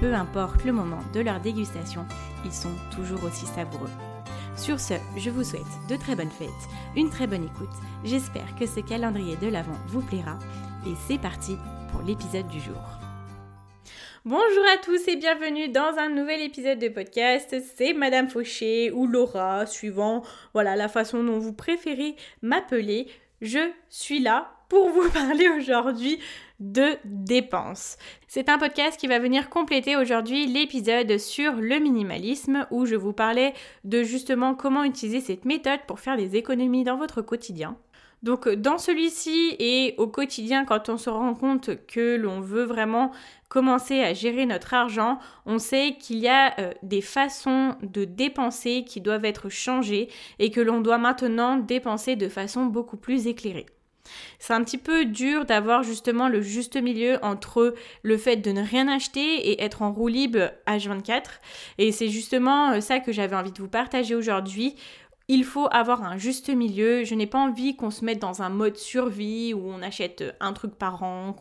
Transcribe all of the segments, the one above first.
Peu importe le moment de leur dégustation, ils sont toujours aussi savoureux. Sur ce, je vous souhaite de très bonnes fêtes, une très bonne écoute. J'espère que ce calendrier de l'Avent vous plaira. Et c'est parti pour l'épisode du jour. Bonjour à tous et bienvenue dans un nouvel épisode de podcast. C'est Madame Fauché ou Laura, suivant voilà la façon dont vous préférez m'appeler. Je suis là pour vous parler aujourd'hui de dépenses. C'est un podcast qui va venir compléter aujourd'hui l'épisode sur le minimalisme où je vous parlais de justement comment utiliser cette méthode pour faire des économies dans votre quotidien. Donc dans celui-ci et au quotidien, quand on se rend compte que l'on veut vraiment commencer à gérer notre argent, on sait qu'il y a euh, des façons de dépenser qui doivent être changées et que l'on doit maintenant dépenser de façon beaucoup plus éclairée. C'est un petit peu dur d'avoir justement le juste milieu entre le fait de ne rien acheter et être en roue libre H24. Et c'est justement euh, ça que j'avais envie de vous partager aujourd'hui. Il faut avoir un juste milieu. Je n'ai pas envie qu'on se mette dans un mode survie où on achète un truc par an,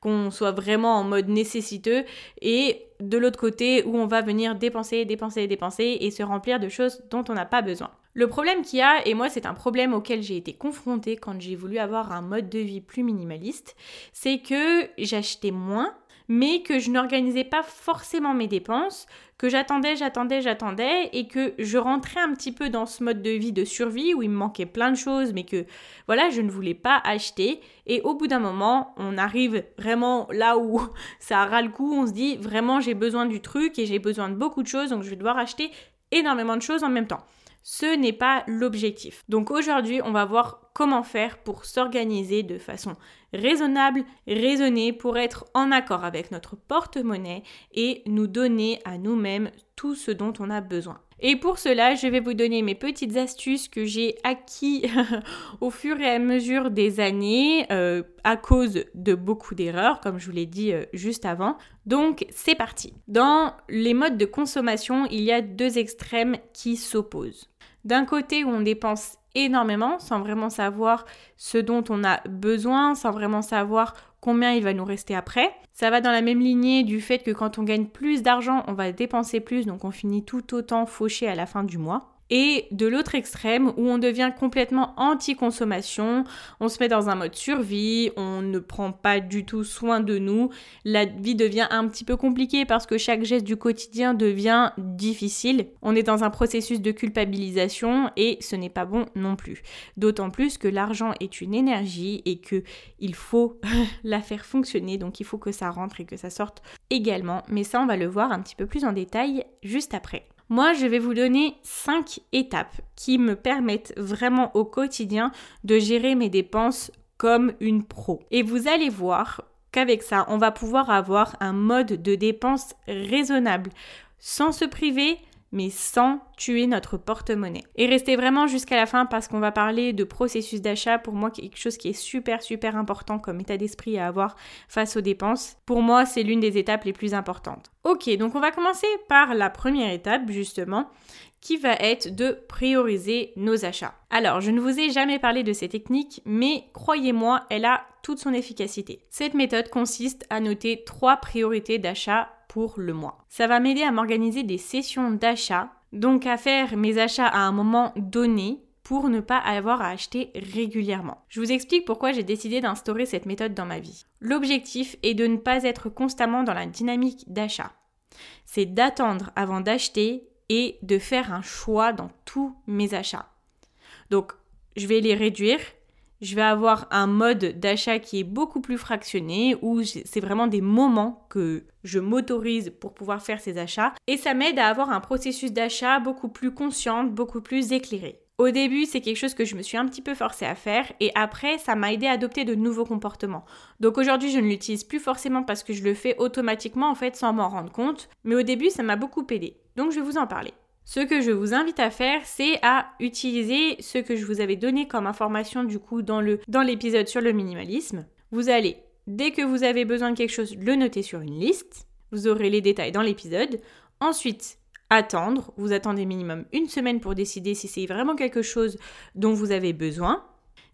qu'on soit vraiment en mode nécessiteux. Et de l'autre côté où on va venir dépenser, dépenser, dépenser et se remplir de choses dont on n'a pas besoin. Le problème qu'il y a, et moi c'est un problème auquel j'ai été confrontée quand j'ai voulu avoir un mode de vie plus minimaliste, c'est que j'achetais moins, mais que je n'organisais pas forcément mes dépenses, que j'attendais, j'attendais, j'attendais, et que je rentrais un petit peu dans ce mode de vie de survie où il me manquait plein de choses, mais que voilà, je ne voulais pas acheter. Et au bout d'un moment, on arrive vraiment là où ça ras le coup, on se dit vraiment j'ai besoin du truc et j'ai besoin de beaucoup de choses, donc je vais devoir acheter énormément de choses en même temps. Ce n'est pas l'objectif. Donc aujourd'hui, on va voir comment faire pour s'organiser de façon raisonnable, raisonnée, pour être en accord avec notre porte-monnaie et nous donner à nous-mêmes tout ce dont on a besoin. Et pour cela, je vais vous donner mes petites astuces que j'ai acquis au fur et à mesure des années euh, à cause de beaucoup d'erreurs, comme je vous l'ai dit euh, juste avant. Donc c'est parti. Dans les modes de consommation, il y a deux extrêmes qui s'opposent. D'un côté où on dépense énormément sans vraiment savoir ce dont on a besoin, sans vraiment savoir combien il va nous rester après. Ça va dans la même lignée du fait que quand on gagne plus d'argent, on va dépenser plus, donc on finit tout autant fauché à la fin du mois et de l'autre extrême où on devient complètement anti-consommation, on se met dans un mode survie, on ne prend pas du tout soin de nous, la vie devient un petit peu compliquée parce que chaque geste du quotidien devient difficile, on est dans un processus de culpabilisation et ce n'est pas bon non plus. D'autant plus que l'argent est une énergie et que il faut la faire fonctionner, donc il faut que ça rentre et que ça sorte également, mais ça on va le voir un petit peu plus en détail juste après. Moi, je vais vous donner 5 étapes qui me permettent vraiment au quotidien de gérer mes dépenses comme une pro. Et vous allez voir qu'avec ça, on va pouvoir avoir un mode de dépense raisonnable, sans se priver, mais sans tuer notre porte-monnaie. Et restez vraiment jusqu'à la fin parce qu'on va parler de processus d'achat, pour moi quelque chose qui est super super important comme état d'esprit à avoir face aux dépenses. Pour moi, c'est l'une des étapes les plus importantes. Ok, donc on va commencer par la première étape justement qui va être de prioriser nos achats. Alors, je ne vous ai jamais parlé de ces techniques, mais croyez-moi, elle a toute son efficacité. Cette méthode consiste à noter trois priorités d'achat pour le mois. Ça va m'aider à m'organiser des sessions d'achat, donc à faire mes achats à un moment donné pour ne pas avoir à acheter régulièrement. Je vous explique pourquoi j'ai décidé d'instaurer cette méthode dans ma vie. L'objectif est de ne pas être constamment dans la dynamique d'achat. C'est d'attendre avant d'acheter et de faire un choix dans tous mes achats. Donc, je vais les réduire. Je vais avoir un mode d'achat qui est beaucoup plus fractionné, où c'est vraiment des moments que je m'autorise pour pouvoir faire ces achats. Et ça m'aide à avoir un processus d'achat beaucoup plus conscient, beaucoup plus éclairé. Au début, c'est quelque chose que je me suis un petit peu forcée à faire et après, ça m'a aidé à adopter de nouveaux comportements. Donc aujourd'hui, je ne l'utilise plus forcément parce que je le fais automatiquement en fait sans m'en rendre compte, mais au début, ça m'a beaucoup aidé. Donc je vais vous en parler. Ce que je vous invite à faire, c'est à utiliser ce que je vous avais donné comme information du coup dans l'épisode sur le minimalisme. Vous allez dès que vous avez besoin de quelque chose, le noter sur une liste. Vous aurez les détails dans l'épisode. Ensuite, attendre. Vous attendez minimum une semaine pour décider si c'est vraiment quelque chose dont vous avez besoin.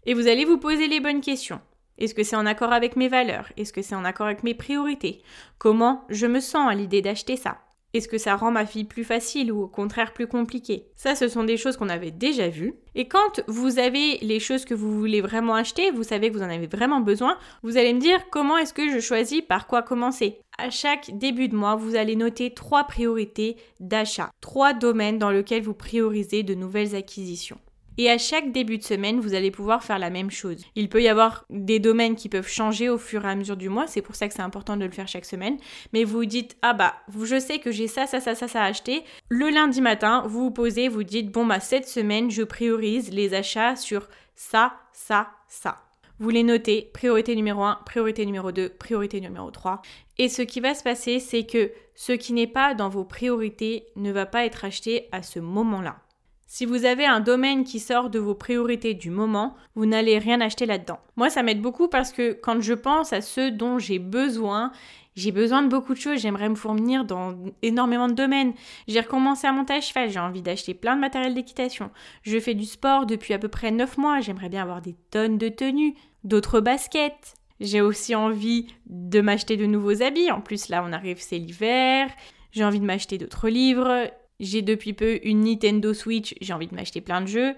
Et vous allez vous poser les bonnes questions. Est-ce que c'est en accord avec mes valeurs? Est-ce que c'est en accord avec mes priorités? Comment je me sens à l'idée d'acheter ça? Est-ce que ça rend ma vie plus facile ou au contraire plus compliquée? Ça, ce sont des choses qu'on avait déjà vues. Et quand vous avez les choses que vous voulez vraiment acheter, vous savez que vous en avez vraiment besoin, vous allez me dire comment est-ce que je choisis par quoi commencer. À chaque début de mois, vous allez noter trois priorités d'achat, trois domaines dans lesquels vous priorisez de nouvelles acquisitions. Et à chaque début de semaine, vous allez pouvoir faire la même chose. Il peut y avoir des domaines qui peuvent changer au fur et à mesure du mois, c'est pour ça que c'est important de le faire chaque semaine. Mais vous dites, ah bah, je sais que j'ai ça, ça, ça, ça, ça à acheter. Le lundi matin, vous vous posez, vous dites, bon bah, cette semaine, je priorise les achats sur ça, ça, ça. Vous les notez, priorité numéro 1, priorité numéro 2, priorité numéro 3. Et ce qui va se passer, c'est que ce qui n'est pas dans vos priorités ne va pas être acheté à ce moment-là. Si vous avez un domaine qui sort de vos priorités du moment, vous n'allez rien acheter là-dedans. Moi, ça m'aide beaucoup parce que quand je pense à ce dont j'ai besoin, j'ai besoin de beaucoup de choses, j'aimerais me fournir dans énormément de domaines. J'ai recommencé à monter à cheval, j'ai envie d'acheter plein de matériel d'équitation. Je fais du sport depuis à peu près 9 mois, j'aimerais bien avoir des tonnes de tenues, d'autres baskets. J'ai aussi envie de m'acheter de nouveaux habits. En plus, là, on arrive, c'est l'hiver. J'ai envie de m'acheter d'autres livres. J'ai depuis peu une Nintendo Switch, j'ai envie de m'acheter plein de jeux.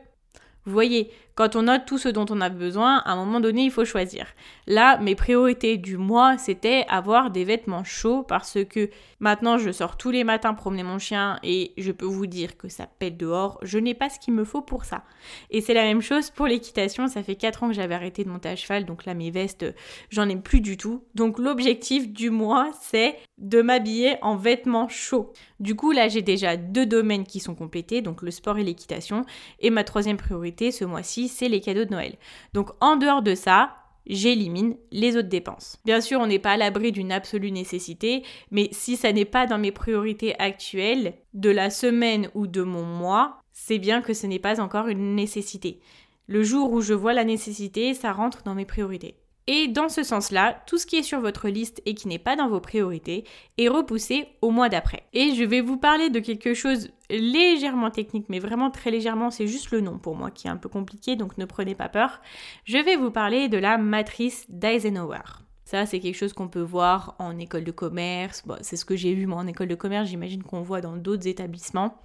Vous voyez, quand on note tout ce dont on a besoin, à un moment donné, il faut choisir. Là, mes priorités du mois, c'était avoir des vêtements chauds parce que maintenant, je sors tous les matins promener mon chien et je peux vous dire que ça pète dehors. Je n'ai pas ce qu'il me faut pour ça. Et c'est la même chose pour l'équitation. Ça fait 4 ans que j'avais arrêté de monter à cheval, donc là, mes vestes, j'en ai plus du tout. Donc l'objectif du mois, c'est de m'habiller en vêtements chauds. Du coup, là, j'ai déjà deux domaines qui sont complétés, donc le sport et l'équitation. Et ma troisième priorité ce mois-ci, c'est les cadeaux de Noël. Donc en dehors de ça, j'élimine les autres dépenses. Bien sûr, on n'est pas à l'abri d'une absolue nécessité, mais si ça n'est pas dans mes priorités actuelles, de la semaine ou de mon mois, c'est bien que ce n'est pas encore une nécessité. Le jour où je vois la nécessité, ça rentre dans mes priorités. Et dans ce sens-là, tout ce qui est sur votre liste et qui n'est pas dans vos priorités est repoussé au mois d'après. Et je vais vous parler de quelque chose légèrement technique, mais vraiment très légèrement, c'est juste le nom pour moi qui est un peu compliqué, donc ne prenez pas peur. Je vais vous parler de la matrice d'Eisenhower. C'est quelque chose qu'on peut voir en école de commerce. c'est ce que j'ai vu moi en école de commerce. J'imagine qu'on voit dans d'autres établissements.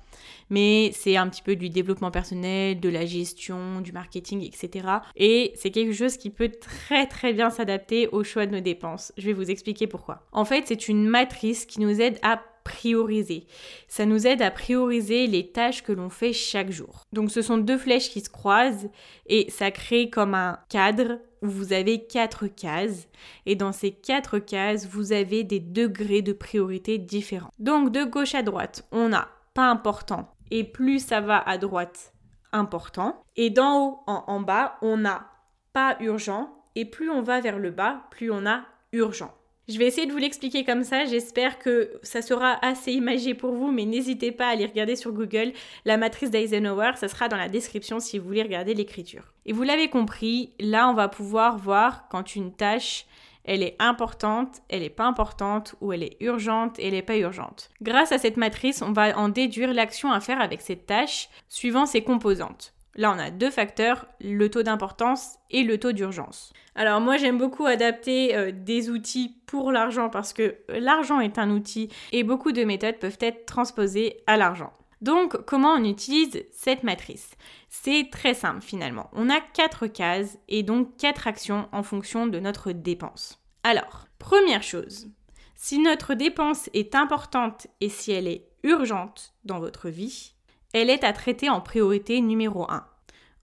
Mais c'est un petit peu du développement personnel, de la gestion, du marketing, etc. Et c'est quelque chose qui peut très très bien s'adapter au choix de nos dépenses. Je vais vous expliquer pourquoi. En fait, c'est une matrice qui nous aide à prioriser. Ça nous aide à prioriser les tâches que l'on fait chaque jour. Donc ce sont deux flèches qui se croisent et ça crée comme un cadre où vous avez quatre cases et dans ces quatre cases, vous avez des degrés de priorité différents. Donc de gauche à droite, on a pas important et plus ça va à droite, important. Et d'en haut en, en bas, on a pas urgent et plus on va vers le bas, plus on a urgent. Je vais essayer de vous l'expliquer comme ça, j'espère que ça sera assez imagé pour vous, mais n'hésitez pas à aller regarder sur Google la matrice d'Eisenhower, ça sera dans la description si vous voulez regarder l'écriture. Et vous l'avez compris, là on va pouvoir voir quand une tâche elle est importante, elle n'est pas importante, ou elle est urgente elle n'est pas urgente. Grâce à cette matrice, on va en déduire l'action à faire avec cette tâche suivant ses composantes. Là, on a deux facteurs, le taux d'importance et le taux d'urgence. Alors moi, j'aime beaucoup adapter euh, des outils pour l'argent parce que l'argent est un outil et beaucoup de méthodes peuvent être transposées à l'argent. Donc, comment on utilise cette matrice? C'est très simple finalement. On a quatre cases et donc quatre actions en fonction de notre dépense. Alors, première chose, si notre dépense est importante et si elle est urgente dans votre vie, elle est à traiter en priorité numéro 1.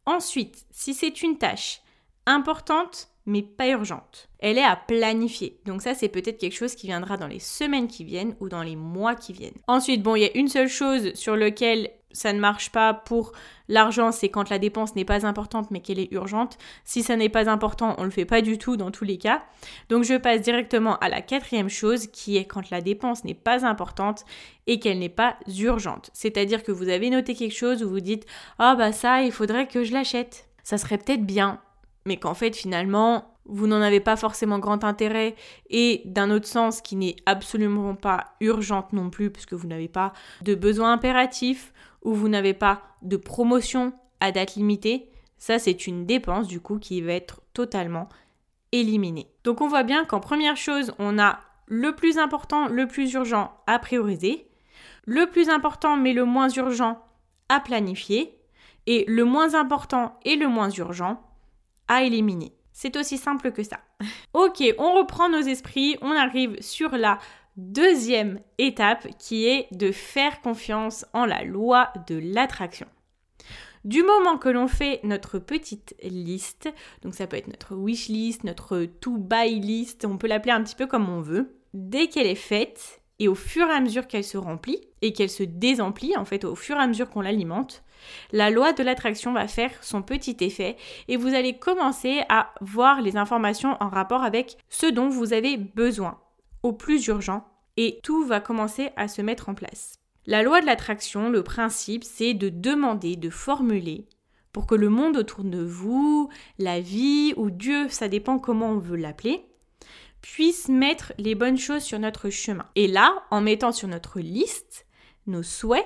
Ensuite, si c'est une tâche importante mais pas urgente, elle est à planifier. Donc ça, c'est peut-être quelque chose qui viendra dans les semaines qui viennent ou dans les mois qui viennent. Ensuite, bon, il y a une seule chose sur laquelle ça ne marche pas pour l'argent, c'est quand la dépense n'est pas importante mais qu'elle est urgente. Si ça n'est pas important, on ne le fait pas du tout dans tous les cas. Donc je passe directement à la quatrième chose qui est quand la dépense n'est pas importante et qu'elle n'est pas urgente. C'est-à-dire que vous avez noté quelque chose où vous dites Ah bah ça, il faudrait que je l'achète. Ça serait peut-être bien, mais qu'en fait finalement vous n'en avez pas forcément grand intérêt et d'un autre sens qui n'est absolument pas urgente non plus puisque vous n'avez pas de besoin impératif où vous n'avez pas de promotion à date limitée, ça c'est une dépense du coup qui va être totalement éliminée. Donc on voit bien qu'en première chose, on a le plus important, le plus urgent à prioriser, le plus important mais le moins urgent à planifier, et le moins important et le moins urgent à éliminer. C'est aussi simple que ça. ok, on reprend nos esprits, on arrive sur la deuxième étape qui est de faire confiance en la loi de l'attraction. Du moment que l'on fait notre petite liste, donc ça peut être notre wish list, notre to buy list, on peut l'appeler un petit peu comme on veut, dès qu'elle est faite et au fur et à mesure qu'elle se remplit et qu'elle se désemplit, en fait au fur et à mesure qu'on l'alimente, la loi de l'attraction va faire son petit effet et vous allez commencer à voir les informations en rapport avec ce dont vous avez besoin au plus urgent et tout va commencer à se mettre en place. La loi de l'attraction, le principe, c'est de demander, de formuler pour que le monde autour de vous, la vie ou Dieu, ça dépend comment on veut l'appeler, puisse mettre les bonnes choses sur notre chemin. Et là, en mettant sur notre liste nos souhaits,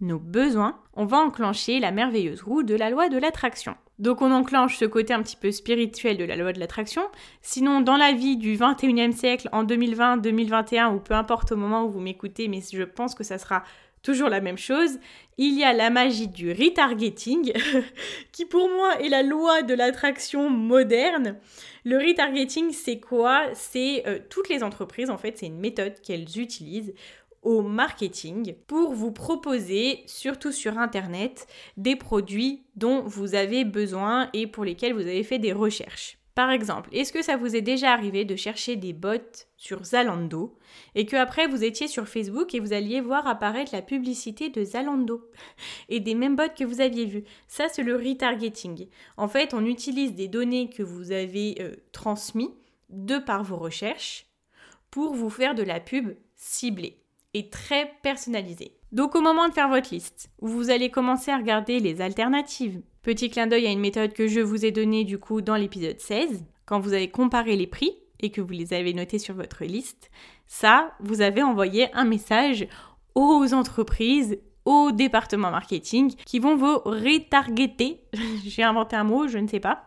nos besoins, on va enclencher la merveilleuse roue de la loi de l'attraction. Donc on enclenche ce côté un petit peu spirituel de la loi de l'attraction. Sinon, dans la vie du 21e siècle, en 2020, 2021, ou peu importe au moment où vous m'écoutez, mais je pense que ça sera toujours la même chose, il y a la magie du retargeting, qui pour moi est la loi de l'attraction moderne. Le retargeting, c'est quoi? C'est euh, toutes les entreprises, en fait, c'est une méthode qu'elles utilisent au marketing pour vous proposer, surtout sur Internet, des produits dont vous avez besoin et pour lesquels vous avez fait des recherches. Par exemple, est-ce que ça vous est déjà arrivé de chercher des bots sur Zalando et que après vous étiez sur Facebook et vous alliez voir apparaître la publicité de Zalando et des mêmes bots que vous aviez vus Ça, c'est le retargeting. En fait, on utilise des données que vous avez euh, transmises de par vos recherches pour vous faire de la pub ciblée et très personnalisé. Donc au moment de faire votre liste, vous allez commencer à regarder les alternatives. Petit clin d'œil à une méthode que je vous ai donnée du coup dans l'épisode 16, quand vous avez comparé les prix et que vous les avez notés sur votre liste, ça, vous avez envoyé un message aux entreprises, au département marketing qui vont vous retargeter. J'ai inventé un mot, je ne sais pas.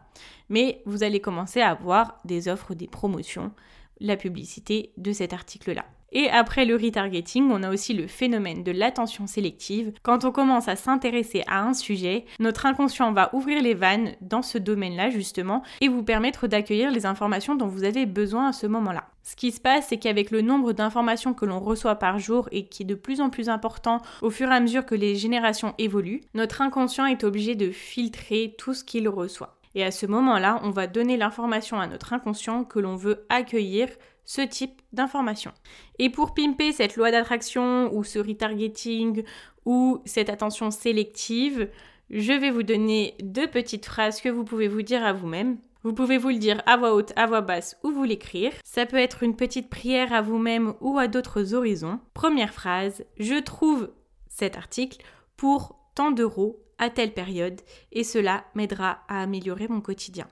Mais vous allez commencer à avoir des offres, des promotions, la publicité de cet article-là. Et après le retargeting, on a aussi le phénomène de l'attention sélective. Quand on commence à s'intéresser à un sujet, notre inconscient va ouvrir les vannes dans ce domaine-là justement et vous permettre d'accueillir les informations dont vous avez besoin à ce moment-là. Ce qui se passe, c'est qu'avec le nombre d'informations que l'on reçoit par jour et qui est de plus en plus important au fur et à mesure que les générations évoluent, notre inconscient est obligé de filtrer tout ce qu'il reçoit. Et à ce moment-là, on va donner l'information à notre inconscient que l'on veut accueillir ce type d'information. Et pour pimper cette loi d'attraction ou ce retargeting ou cette attention sélective, je vais vous donner deux petites phrases que vous pouvez vous dire à vous-même. Vous pouvez vous le dire à voix haute, à voix basse ou vous l'écrire. Ça peut être une petite prière à vous-même ou à d'autres horizons. Première phrase, je trouve cet article pour tant d'euros à telle période et cela m'aidera à améliorer mon quotidien.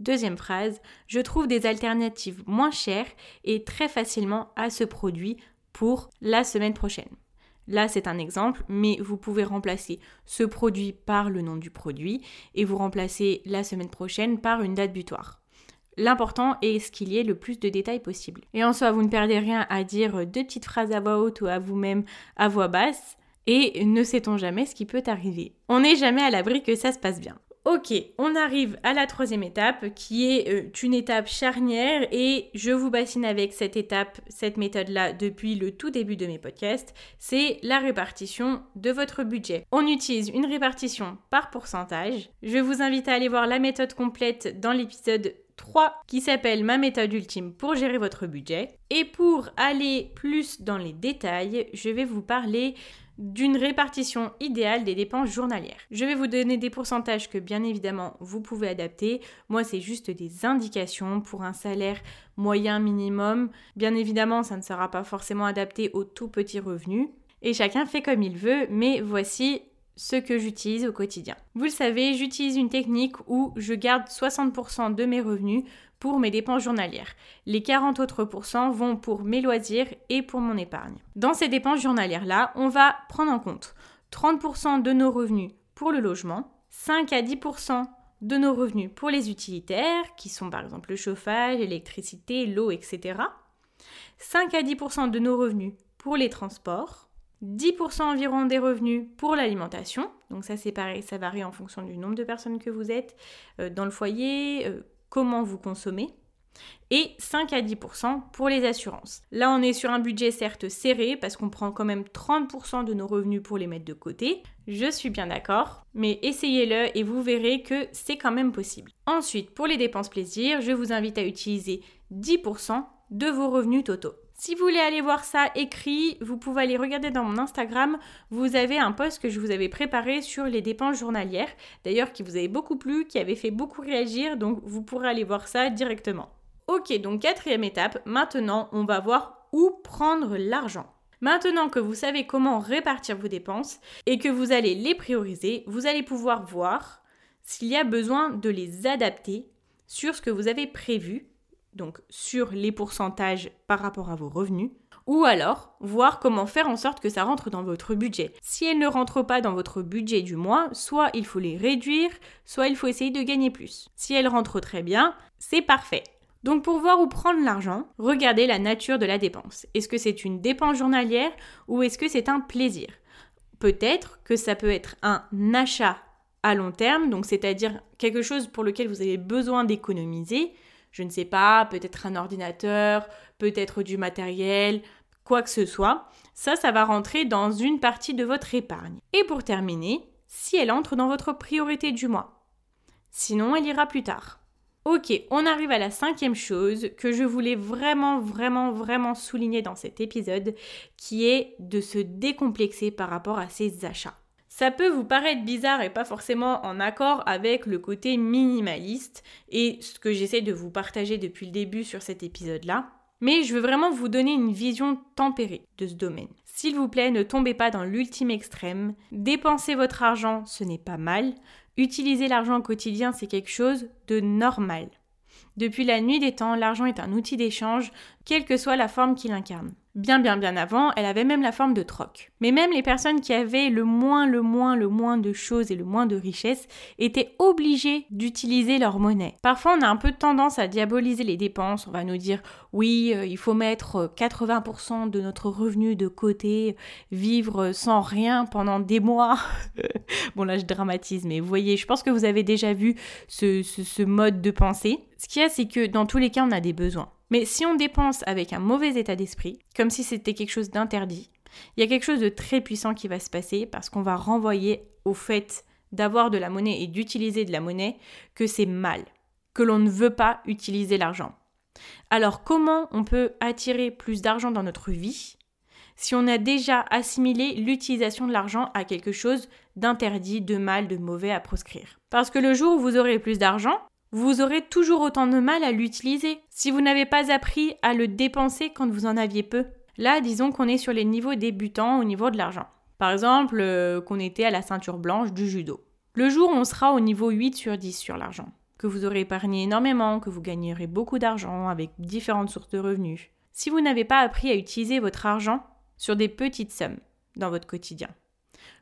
Deuxième phrase, je trouve des alternatives moins chères et très facilement à ce produit pour la semaine prochaine. Là, c'est un exemple, mais vous pouvez remplacer ce produit par le nom du produit et vous remplacer la semaine prochaine par une date butoir. L'important est ce qu'il y ait le plus de détails possible. Et en soi, vous ne perdez rien à dire deux petites phrases à voix haute ou à vous-même à voix basse. Et ne sait-on jamais ce qui peut arriver? On n'est jamais à l'abri que ça se passe bien. Ok, on arrive à la troisième étape qui est euh, une étape charnière et je vous bassine avec cette étape, cette méthode-là depuis le tout début de mes podcasts, c'est la répartition de votre budget. On utilise une répartition par pourcentage. Je vous invite à aller voir la méthode complète dans l'épisode 3 qui s'appelle Ma méthode ultime pour gérer votre budget. Et pour aller plus dans les détails, je vais vous parler d'une répartition idéale des dépenses journalières. Je vais vous donner des pourcentages que bien évidemment vous pouvez adapter. Moi, c'est juste des indications pour un salaire moyen minimum. Bien évidemment, ça ne sera pas forcément adapté aux tout petits revenus. Et chacun fait comme il veut, mais voici ce que j'utilise au quotidien. Vous le savez, j'utilise une technique où je garde 60% de mes revenus pour mes dépenses journalières. Les 40 autres pourcents vont pour mes loisirs et pour mon épargne. Dans ces dépenses journalières-là, on va prendre en compte 30% de nos revenus pour le logement, 5 à 10% de nos revenus pour les utilitaires, qui sont par exemple le chauffage, l'électricité, l'eau, etc. 5 à 10% de nos revenus pour les transports, 10% environ des revenus pour l'alimentation, donc ça c'est pareil, ça varie en fonction du nombre de personnes que vous êtes euh, dans le foyer, euh, comment vous consommez, et 5 à 10% pour les assurances. Là, on est sur un budget certes serré parce qu'on prend quand même 30% de nos revenus pour les mettre de côté. Je suis bien d'accord, mais essayez-le et vous verrez que c'est quand même possible. Ensuite, pour les dépenses plaisir, je vous invite à utiliser 10% de vos revenus totaux. Si vous voulez aller voir ça écrit, vous pouvez aller regarder dans mon Instagram. Vous avez un post que je vous avais préparé sur les dépenses journalières, d'ailleurs qui vous avait beaucoup plu, qui avait fait beaucoup réagir, donc vous pourrez aller voir ça directement. Ok, donc quatrième étape, maintenant on va voir où prendre l'argent. Maintenant que vous savez comment répartir vos dépenses et que vous allez les prioriser, vous allez pouvoir voir s'il y a besoin de les adapter sur ce que vous avez prévu donc sur les pourcentages par rapport à vos revenus, ou alors voir comment faire en sorte que ça rentre dans votre budget. Si elles ne rentrent pas dans votre budget du mois, soit il faut les réduire, soit il faut essayer de gagner plus. Si elles rentrent très bien, c'est parfait. Donc pour voir où prendre l'argent, regardez la nature de la dépense. Est-ce que c'est une dépense journalière ou est-ce que c'est un plaisir? Peut-être que ça peut être un achat à long terme, donc c'est-à-dire quelque chose pour lequel vous avez besoin d'économiser, je ne sais pas, peut-être un ordinateur, peut-être du matériel, quoi que ce soit, ça, ça va rentrer dans une partie de votre épargne. Et pour terminer, si elle entre dans votre priorité du mois. Sinon, elle ira plus tard. Ok, on arrive à la cinquième chose que je voulais vraiment, vraiment, vraiment souligner dans cet épisode, qui est de se décomplexer par rapport à ses achats. Ça peut vous paraître bizarre et pas forcément en accord avec le côté minimaliste et ce que j'essaie de vous partager depuis le début sur cet épisode-là. Mais je veux vraiment vous donner une vision tempérée de ce domaine. S'il vous plaît, ne tombez pas dans l'ultime extrême. Dépenser votre argent, ce n'est pas mal. Utiliser l'argent au quotidien, c'est quelque chose de normal. Depuis la nuit des temps, l'argent est un outil d'échange, quelle que soit la forme qu'il incarne. Bien bien bien avant, elle avait même la forme de troc. Mais même les personnes qui avaient le moins, le moins, le moins de choses et le moins de richesses étaient obligées d'utiliser leur monnaie. Parfois, on a un peu tendance à diaboliser les dépenses. On va nous dire oui, euh, il faut mettre 80% euh, de notre revenu de côté, vivre sans rien pendant des mois. bon là, je dramatise, mais vous voyez, je pense que vous avez déjà vu ce, ce mode de pensée. Ce qu'il y a, c'est que dans tous les cas, on a des besoins. Mais si on dépense avec un mauvais état d'esprit, comme si c'était quelque chose d'interdit, il y a quelque chose de très puissant qui va se passer parce qu'on va renvoyer au fait d'avoir de la monnaie et d'utiliser de la monnaie que c'est mal, que l'on ne veut pas utiliser l'argent. Alors comment on peut attirer plus d'argent dans notre vie si on a déjà assimilé l'utilisation de l'argent à quelque chose d'interdit, de mal, de mauvais à proscrire? Parce que le jour où vous aurez plus d'argent, vous aurez toujours autant de mal à l'utiliser si vous n'avez pas appris à le dépenser quand vous en aviez peu. Là, disons qu'on est sur les niveaux débutants au niveau de l'argent. Par exemple, euh, qu'on était à la ceinture blanche du judo. Le jour où on sera au niveau 8 sur 10 sur l'argent, que vous aurez épargné énormément, que vous gagnerez beaucoup d'argent avec différentes sources de revenus. Si vous n'avez pas appris à utiliser votre argent sur des petites sommes dans votre quotidien,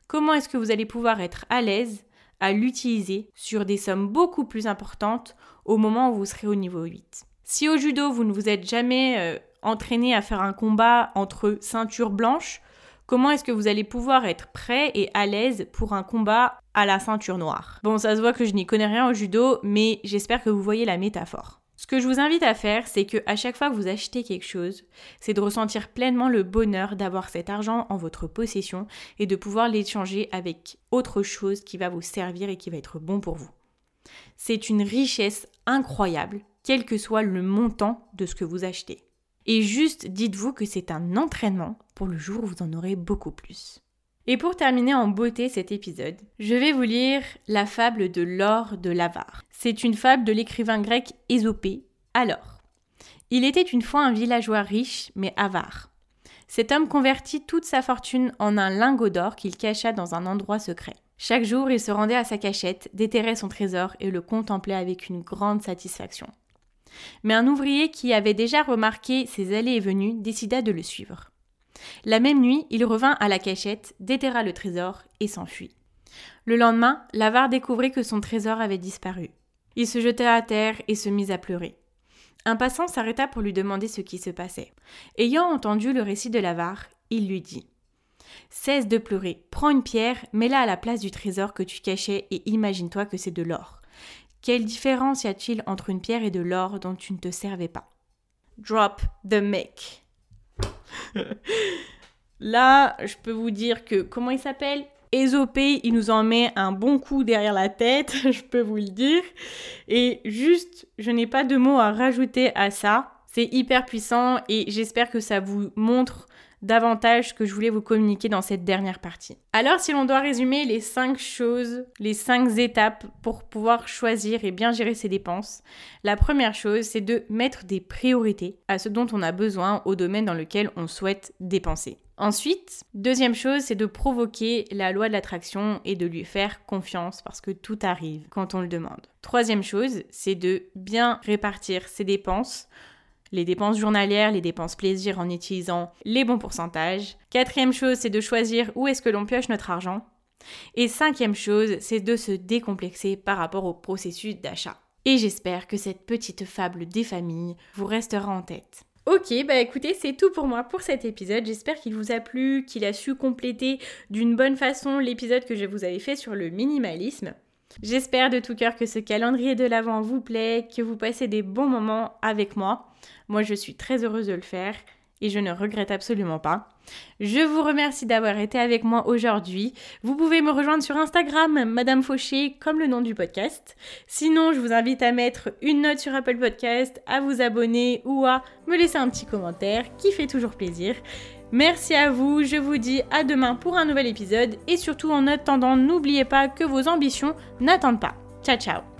comment est-ce que vous allez pouvoir être à l'aise à l'utiliser sur des sommes beaucoup plus importantes au moment où vous serez au niveau 8. Si au judo, vous ne vous êtes jamais euh, entraîné à faire un combat entre ceintures blanches, Comment est-ce que vous allez pouvoir être prêt et à l'aise pour un combat à la ceinture noire? Bon, ça se voit que je n'y connais rien au judo, mais j'espère que vous voyez la métaphore. Ce que je vous invite à faire, c'est que à chaque fois que vous achetez quelque chose, c'est de ressentir pleinement le bonheur d'avoir cet argent en votre possession et de pouvoir l'échanger avec autre chose qui va vous servir et qui va être bon pour vous. C'est une richesse incroyable, quel que soit le montant de ce que vous achetez. Et juste dites-vous que c'est un entraînement pour le jour où vous en aurez beaucoup plus. Et pour terminer en beauté cet épisode, je vais vous lire la fable de l'or de l'avare. C'est une fable de l'écrivain grec Ésopée. Alors, il était une fois un villageois riche mais avare. Cet homme convertit toute sa fortune en un lingot d'or qu'il cacha dans un endroit secret. Chaque jour, il se rendait à sa cachette, déterrait son trésor et le contemplait avec une grande satisfaction. Mais un ouvrier qui avait déjà remarqué ses allées et venues décida de le suivre. La même nuit, il revint à la cachette, déterra le trésor et s'enfuit. Le lendemain, l'avare découvrit que son trésor avait disparu. Il se jeta à terre et se mit à pleurer. Un passant s'arrêta pour lui demander ce qui se passait. Ayant entendu le récit de l'avare, il lui dit Cesse de pleurer, prends une pierre, mets-la à la place du trésor que tu cachais et imagine-toi que c'est de l'or. Quelle différence y a-t-il entre une pierre et de l'or dont tu ne te servais pas? Drop the mic. Là, je peux vous dire que, comment il s'appelle? Ésopée, il nous en met un bon coup derrière la tête, je peux vous le dire. Et juste, je n'ai pas de mots à rajouter à ça. C'est hyper puissant et j'espère que ça vous montre davantage que je voulais vous communiquer dans cette dernière partie. Alors si l'on doit résumer les 5 choses, les 5 étapes pour pouvoir choisir et bien gérer ses dépenses, la première chose c'est de mettre des priorités à ce dont on a besoin au domaine dans lequel on souhaite dépenser. Ensuite, deuxième chose, c'est de provoquer la loi de l'attraction et de lui faire confiance parce que tout arrive quand on le demande. Troisième chose, c'est de bien répartir ses dépenses les dépenses journalières, les dépenses plaisir en utilisant les bons pourcentages. Quatrième chose, c'est de choisir où est-ce que l'on pioche notre argent. Et cinquième chose, c'est de se décomplexer par rapport au processus d'achat. Et j'espère que cette petite fable des familles vous restera en tête. Ok, bah écoutez, c'est tout pour moi pour cet épisode. J'espère qu'il vous a plu, qu'il a su compléter d'une bonne façon l'épisode que je vous avais fait sur le minimalisme. J'espère de tout cœur que ce calendrier de l'Avent vous plaît, que vous passez des bons moments avec moi. Moi, je suis très heureuse de le faire et je ne regrette absolument pas. Je vous remercie d'avoir été avec moi aujourd'hui. Vous pouvez me rejoindre sur Instagram, Madame Fauché, comme le nom du podcast. Sinon, je vous invite à mettre une note sur Apple Podcast, à vous abonner ou à me laisser un petit commentaire qui fait toujours plaisir. Merci à vous, je vous dis à demain pour un nouvel épisode et surtout en attendant, n'oubliez pas que vos ambitions n'attendent pas. Ciao ciao